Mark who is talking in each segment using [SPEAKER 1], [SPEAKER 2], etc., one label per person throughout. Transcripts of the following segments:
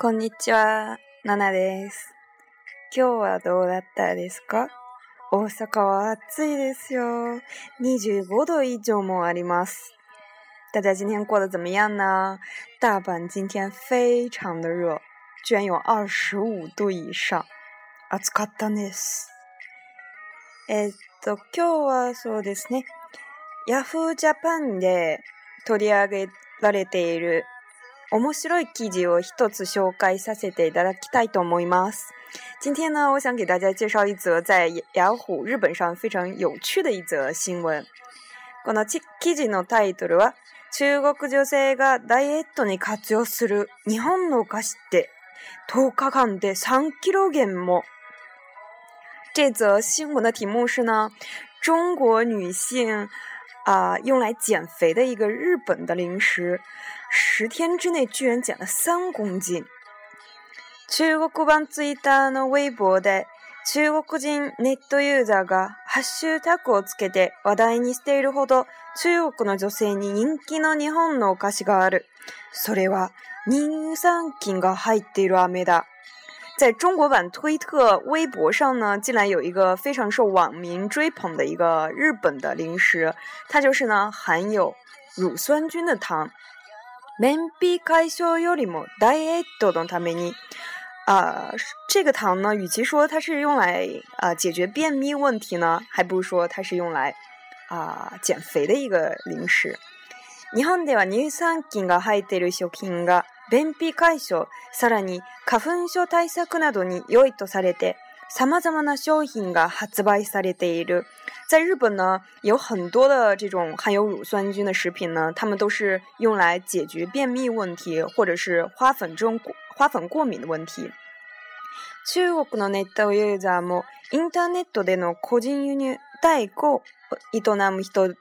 [SPEAKER 1] こんにちは、ナナです。今日はどうだったですか大阪は暑いですよ。25度以上もあります。大家今天过得怎么样呢？大阪今天非常的热，居然有25度以上。暑かったです。えっと、今日はそうですね。Yahoo Japan で取り上げられている面白い記事を一つ紹介させていただきたいと思います。今天呢，我想给大家介绍一则在雅虎日本上非常有趣的一则新闻。この記事のタイトルは、中国女性がダイエットに活用する日本のお菓子って10日間で3キロ減も。这则新闻的题目是呢，中国女性。啊、呃、用来减肥的一个日本的零食，十天之内居然减了三公斤。中国版ツイッターのウェイボーで中国人ネットユーザーがハッシュタグをつけて話題にしているほど中国の女性に人気の日本のお菓子がある。それは乳酸菌が入っている飴だ。在中国版推特、微博上呢，近来有一个非常受网民追捧的一个日本的零食，它就是呢含有乳酸菌的糖。便秘解消よりもダイエットのために，啊，这个糖呢，与其说它是用来啊解决便秘问题呢，还不如说它是用来啊减肥的一个零食。日本では乳酸菌が入っている食品が便秘解消、さらに花粉症対策などに良いとされて、様々な商品が発売されている。在日本呢，有很多的这种含有乳酸菌的食品呢，他们都是用来解决便秘问题，或者是花粉症、花粉过敏的问题。中国のネットユーザーもインターネットでの個人輸入代行を営む人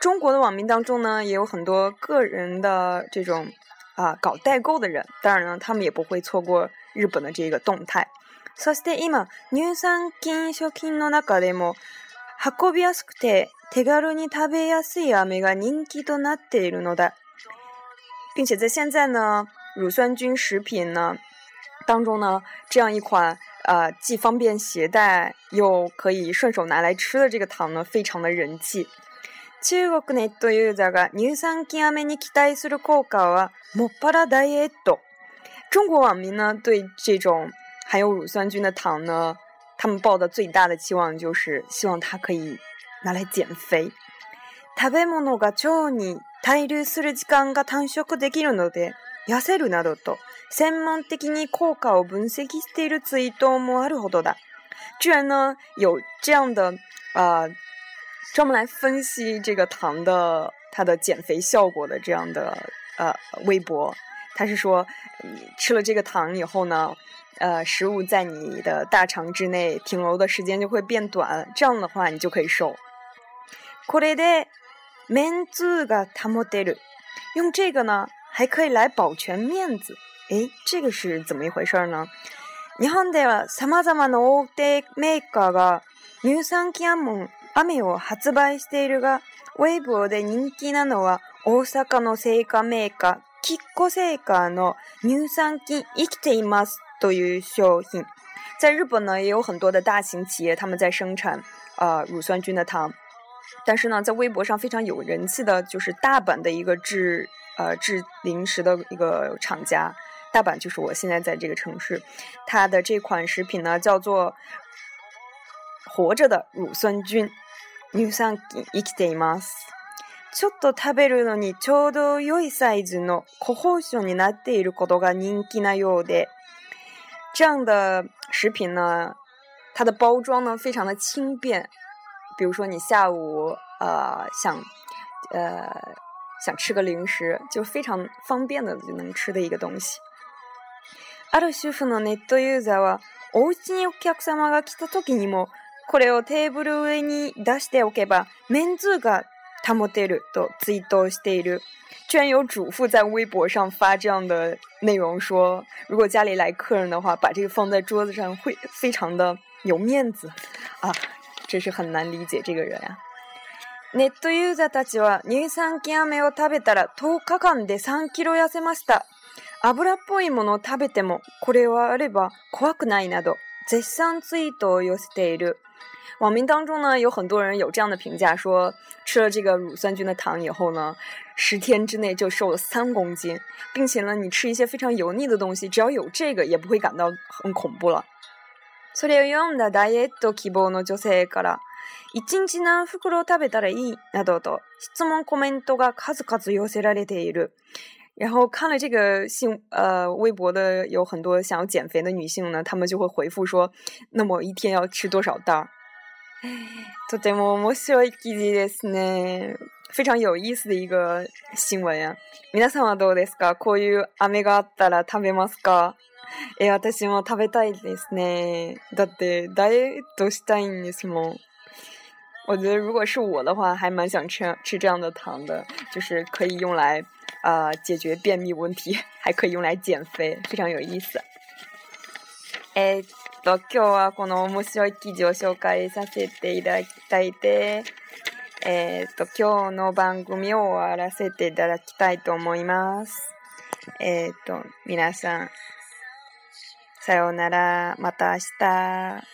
[SPEAKER 1] 中国的网民当中呢，也有很多个人的这种啊搞代购的人，当然了，他们也不会错过日本的这个动态。そして今乳酸菌食品の中でも運びやすくて手軽に食べやすい雨が人気となっているのだ。并且在现在的乳酸菌食品呢当中呢，这样一款。呃，既方便携带又可以顺手拿来吃的这个糖呢，非常的人气。中国网民呢对这种含有乳酸菌的糖呢，他们抱的最大的期望就是希望它可以拿来减肥。食べ物が常に滞留する時間が短縮できるので。痩せるなどと、専門的に効果を分析しているツイートもあるほどだ。就是那有这样的呃，专门来分析这个糖的它的减肥效果的这样的呃微博，他是说吃了这个糖以后呢，呃，食物在你的大肠之内停留的时间就会变短，这样的话你就可以瘦。これで面積が保てる。用这个呢。还可以来保全面子，哎，这个是怎么一回事呢？日本ではさまざまなおでかけが乳酸菌も雨を発売しているが、ウェブで人気なのは大阪の生化メーカーキッコーベの乳酸菌生きますという商品。在日本呢，也有很多的大型企业他们在生产啊乳酸菌的糖，但是呢，在微博上非常有人气的就是大阪的一个制。呃，制零食的一个厂家，大阪就是我现在在这个城市。它的这款食品呢，叫做活着的乳酸菌，乳酸菌生きています。ちょっと食べるのにちょうど良いサイズの可好性にていることが人気なようで、这样的食品呢，它的包装呢非常的轻便。比如说你下午呃想呃。想吃个零食，就非常方便的就能吃的一个东西。お客様が来たにもこれをテーブル上に出しておけばンズが保てる」とツイートしている。居然有主妇在微博上发这样的内容，说如果家里来客人的话，把这个放在桌子上会非常的有面子啊！真是很难理解这个人呀。ネットユーザーたちは乳酸菌飴を食べたら10日間で3キロ痩せました。油っぽいものを食べてもこれはあれば怖くないなど絶賛ツイートを寄せている。网民当中呢，有很多人有这样的评价说，吃了这个乳酸菌的糖以后呢，十天之内就瘦了三公斤，并且呢，你吃一些非常油腻的东西，只要有这个也不会感到很恐怖了。それを読んだダイエット希望の女性から。一日何袋食べたらいいなどと質問コメントが数々寄せられている。然后看了这个信呃微博的有很多想要减肥的女性呢，她们就会回复说：“那么一天要吃多少袋？”とても面白い記事ですね。非常有意思的一个新闻呀。皆さんはどうですか？こういう飴があったら食べますか？え、私も食べたいですね。だってダイエットしたいんですもん。我觉得如果是我的话，还蛮想吃吃这样的糖的，就是可以用来呃解决便秘问题，还可以用来减肥，非常有意思。えっと今日はこの面白い記事を紹介させていただいて、えっと今日の番組を終わらせていただきたいと思います。えっと皆さん、さようなら、また明日。